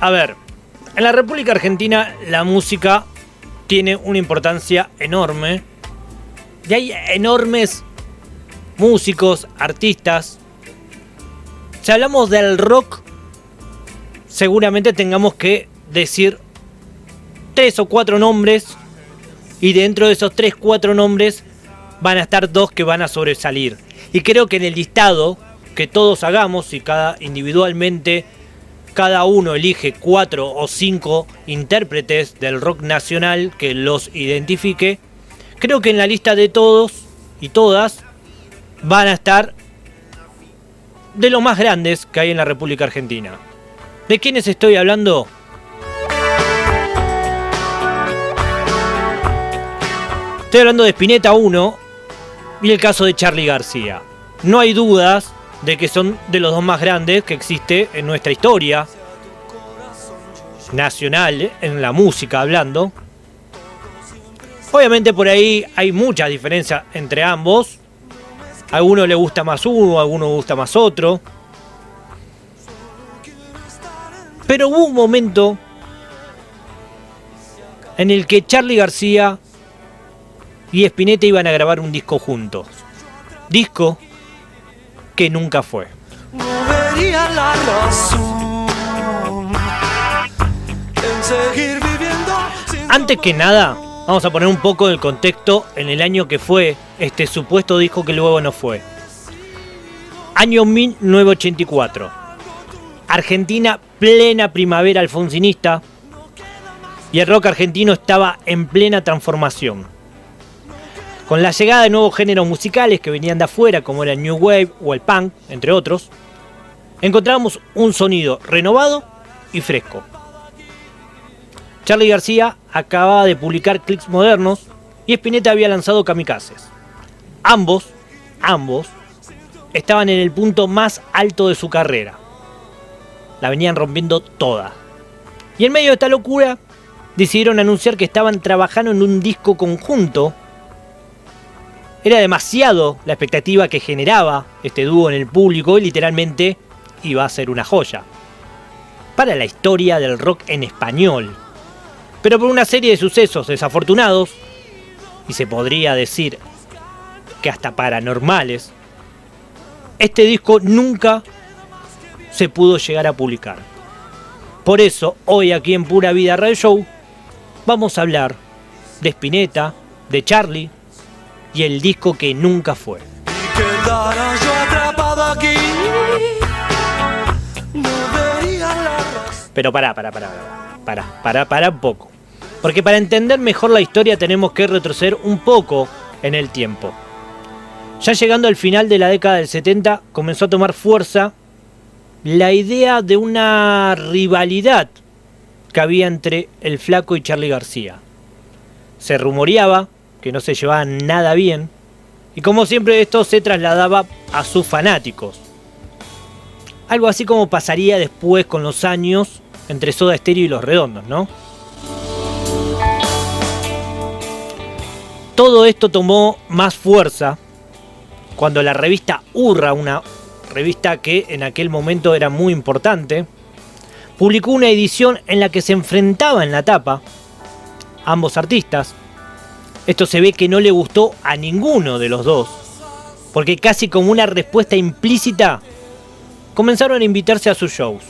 A ver, en la República Argentina la música tiene una importancia enorme. Y hay enormes músicos, artistas. Si hablamos del rock, seguramente tengamos que decir tres o cuatro nombres. Y dentro de esos tres, cuatro nombres van a estar dos que van a sobresalir. Y creo que en el listado que todos hagamos y cada individualmente cada uno elige cuatro o cinco intérpretes del rock nacional que los identifique, creo que en la lista de todos y todas van a estar de los más grandes que hay en la República Argentina. ¿De quiénes estoy hablando? Estoy hablando de Spinetta 1 y el caso de Charlie García. No hay dudas de que son de los dos más grandes que existe en nuestra historia nacional, en la música hablando. Obviamente por ahí hay mucha diferencia entre ambos. A alguno le gusta más uno, a alguno le gusta más otro. Pero hubo un momento en el que Charlie García y Spinetta iban a grabar un disco juntos. Disco que nunca fue. Antes que nada, vamos a poner un poco del contexto en el año que fue este supuesto disco que luego no fue. Año 1984. Argentina plena primavera alfonsinista y el rock argentino estaba en plena transformación. Con la llegada de nuevos géneros musicales que venían de afuera, como era el New Wave o el Punk, entre otros, encontramos un sonido renovado y fresco. Charlie García acababa de publicar clips modernos y Spinetta había lanzado Kamikazes. Ambos, ambos, estaban en el punto más alto de su carrera. La venían rompiendo toda. Y en medio de esta locura, decidieron anunciar que estaban trabajando en un disco conjunto era demasiado la expectativa que generaba este dúo en el público y literalmente iba a ser una joya. Para la historia del rock en español. Pero por una serie de sucesos desafortunados, y se podría decir que hasta paranormales, este disco nunca se pudo llegar a publicar. Por eso, hoy aquí en Pura Vida Radio Show, vamos a hablar de Spinetta, de Charlie, y el disco que nunca fue. Pero pará, pará, pará, pará, pará, pará un poco. Porque para entender mejor la historia tenemos que retroceder un poco en el tiempo. Ya llegando al final de la década del 70 comenzó a tomar fuerza la idea de una rivalidad que había entre el flaco y Charlie García. Se rumoreaba que no se llevaban nada bien, y como siempre esto se trasladaba a sus fanáticos. Algo así como pasaría después con los años entre Soda Stereo y Los Redondos, ¿no? Todo esto tomó más fuerza cuando la revista Urra, una revista que en aquel momento era muy importante, publicó una edición en la que se enfrentaba en la tapa ambos artistas, esto se ve que no le gustó a ninguno de los dos, porque casi como una respuesta implícita, comenzaron a invitarse a sus shows.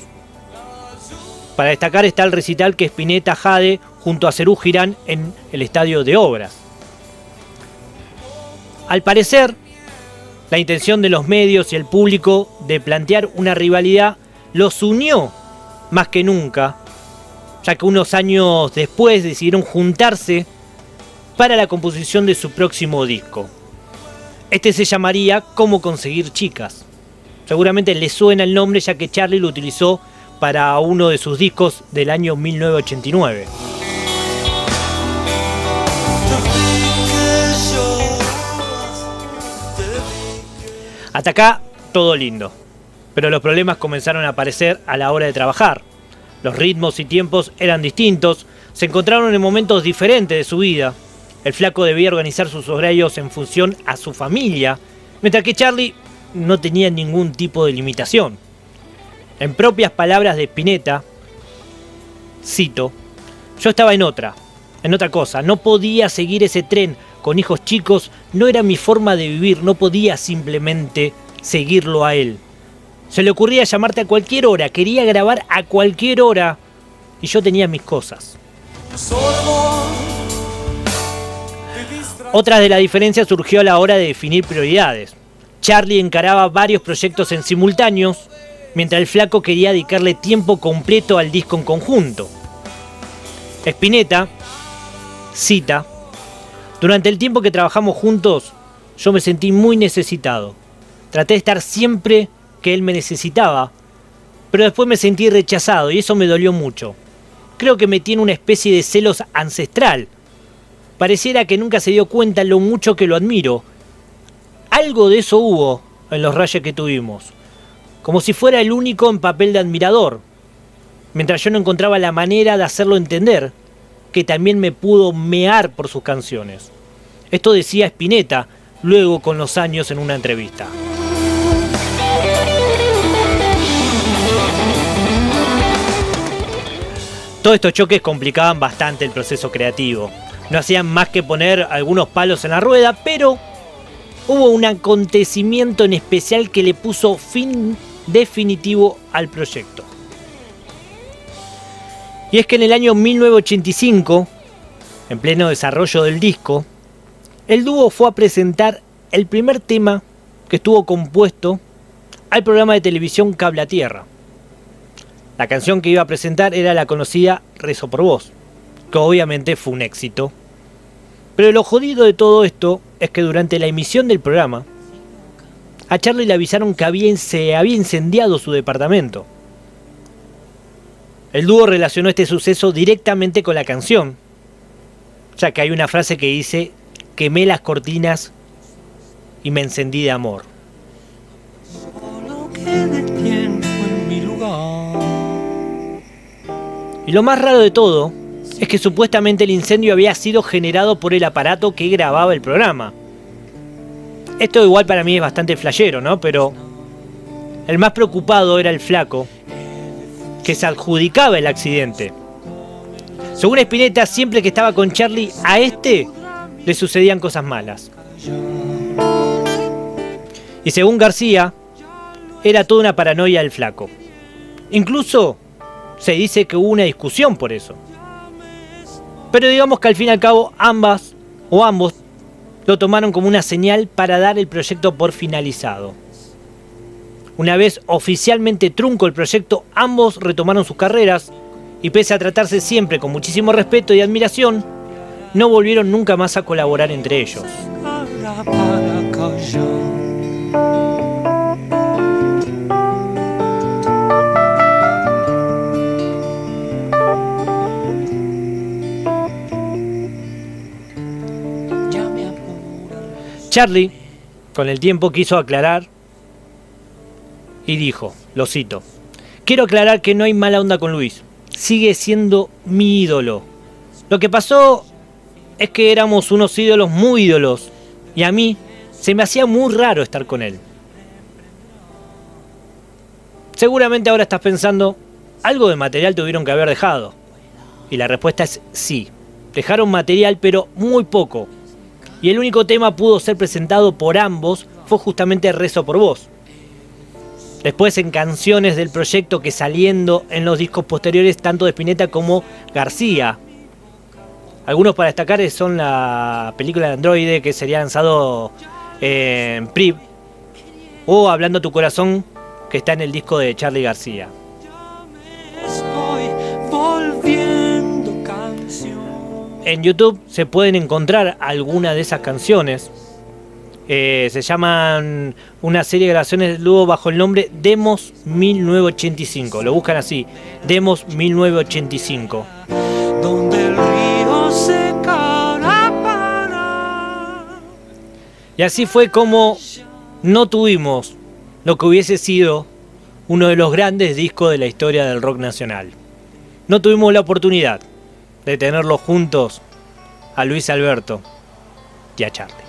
Para destacar está el recital que Spinetta Jade junto a Cerú Girán en el Estadio de Obras. Al parecer, la intención de los medios y el público de plantear una rivalidad los unió más que nunca, ya que unos años después decidieron juntarse para la composición de su próximo disco. Este se llamaría Cómo conseguir chicas. Seguramente le suena el nombre ya que Charlie lo utilizó para uno de sus discos del año 1989. Hasta acá todo lindo, pero los problemas comenzaron a aparecer a la hora de trabajar. Los ritmos y tiempos eran distintos, se encontraron en momentos diferentes de su vida, el flaco debía organizar sus horarios en función a su familia, mientras que Charlie no tenía ningún tipo de limitación. En propias palabras de Spinetta, cito, yo estaba en otra, en otra cosa, no podía seguir ese tren con hijos chicos, no era mi forma de vivir, no podía simplemente seguirlo a él. Se le ocurría llamarte a cualquier hora, quería grabar a cualquier hora y yo tenía mis cosas. Otra de las diferencias surgió a la hora de definir prioridades. Charlie encaraba varios proyectos en simultáneos, mientras el flaco quería dedicarle tiempo completo al disco en conjunto. Spinetta cita, durante el tiempo que trabajamos juntos, yo me sentí muy necesitado. Traté de estar siempre que él me necesitaba, pero después me sentí rechazado y eso me dolió mucho. Creo que me tiene una especie de celos ancestral. Pareciera que nunca se dio cuenta lo mucho que lo admiro. Algo de eso hubo en los rayos que tuvimos, como si fuera el único en papel de admirador, mientras yo no encontraba la manera de hacerlo entender que también me pudo mear por sus canciones. Esto decía Spinetta luego con los años en una entrevista. Todos estos choques complicaban bastante el proceso creativo. No hacían más que poner algunos palos en la rueda, pero hubo un acontecimiento en especial que le puso fin definitivo al proyecto. Y es que en el año 1985, en pleno desarrollo del disco, el dúo fue a presentar el primer tema que estuvo compuesto al programa de televisión Cable a Tierra. La canción que iba a presentar era la conocida Rezo por Vos, que obviamente fue un éxito. Pero lo jodido de todo esto es que durante la emisión del programa, a Charlie le avisaron que se había incendiado su departamento. El dúo relacionó este suceso directamente con la canción, ya que hay una frase que dice, quemé las cortinas y me encendí de amor. Y lo más raro de todo es que supuestamente el incendio había sido generado por el aparato que grababa el programa. Esto igual para mí es bastante flayero, ¿no? Pero el más preocupado era el flaco, que se adjudicaba el accidente. Según Spinetta, siempre que estaba con Charlie, a este le sucedían cosas malas. Y según García, era toda una paranoia del flaco. Incluso se dice que hubo una discusión por eso. Pero digamos que al fin y al cabo ambas o ambos lo tomaron como una señal para dar el proyecto por finalizado. Una vez oficialmente trunco el proyecto, ambos retomaron sus carreras y pese a tratarse siempre con muchísimo respeto y admiración, no volvieron nunca más a colaborar entre ellos. Charlie, con el tiempo, quiso aclarar y dijo, lo cito, quiero aclarar que no hay mala onda con Luis, sigue siendo mi ídolo. Lo que pasó es que éramos unos ídolos muy ídolos y a mí se me hacía muy raro estar con él. Seguramente ahora estás pensando, algo de material tuvieron que haber dejado. Y la respuesta es sí. Dejaron material pero muy poco. Y el único tema pudo ser presentado por ambos fue justamente Rezo por Vos. Después en canciones del proyecto que saliendo en los discos posteriores tanto de Spinetta como García. Algunos para destacar son la película de Android que sería lanzado en PRIV o Hablando tu corazón que está en el disco de Charlie García. En YouTube se pueden encontrar algunas de esas canciones. Eh, se llaman una serie de grabaciones luego bajo el nombre Demos 1985. Lo buscan así, Demos 1985. Y así fue como no tuvimos lo que hubiese sido uno de los grandes discos de la historia del rock nacional. No tuvimos la oportunidad de tenerlos juntos a Luis Alberto y a Charlie.